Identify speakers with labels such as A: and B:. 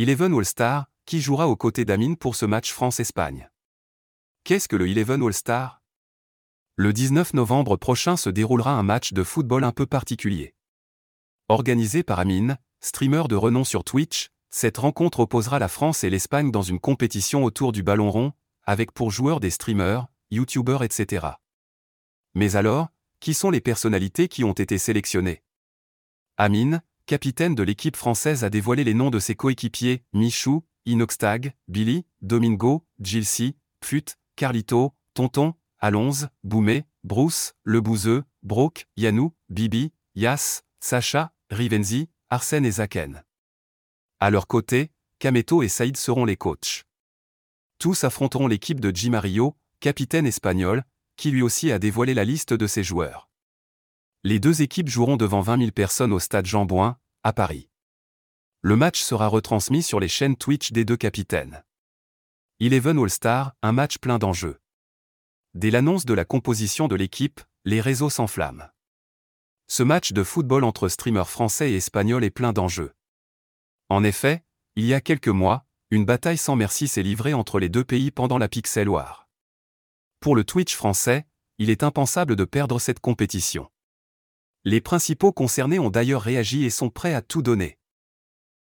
A: Eleven All-Star, qui jouera aux côtés d'Amine pour ce match France-Espagne. Qu'est-ce que le Eleven All-Star Le 19 novembre prochain se déroulera un match de football un peu particulier. Organisé par Amine, streamer de renom sur Twitch, cette rencontre opposera la France et l'Espagne dans une compétition autour du ballon rond, avec pour joueurs des streamers, youtubeurs, etc. Mais alors, qui sont les personnalités qui ont été sélectionnées? Amine, capitaine de l'équipe française, a dévoilé les noms de ses coéquipiers Michou, Inoxtag, Billy, Domingo, Gilsi, Pfut, Carlito, Tonton, Alonze, Boumé, Bruce, Le Bouzeux, Brock, Yanou, Bibi, Yas, Sacha, Rivenzi, Arsène et Zaken. À leur côté, Kameto et Saïd seront les coachs. Tous affronteront l'équipe de Mario, capitaine espagnol, qui lui aussi a dévoilé la liste de ses joueurs. Les deux équipes joueront devant 20 000 personnes au stade Jean Bouin, à Paris. Le match sera retransmis sur les chaînes Twitch des deux capitaines. Eleven All-Star, un match plein d'enjeux. Dès l'annonce de la composition de l'équipe, les réseaux s'enflamment. Ce match de football entre streamers français et espagnols est plein d'enjeux. En effet, il y a quelques mois, une bataille sans merci s'est livrée entre les deux pays pendant la Pixel War. Pour le Twitch français, il est impensable de perdre cette compétition. Les principaux concernés ont d'ailleurs réagi et sont prêts à tout donner.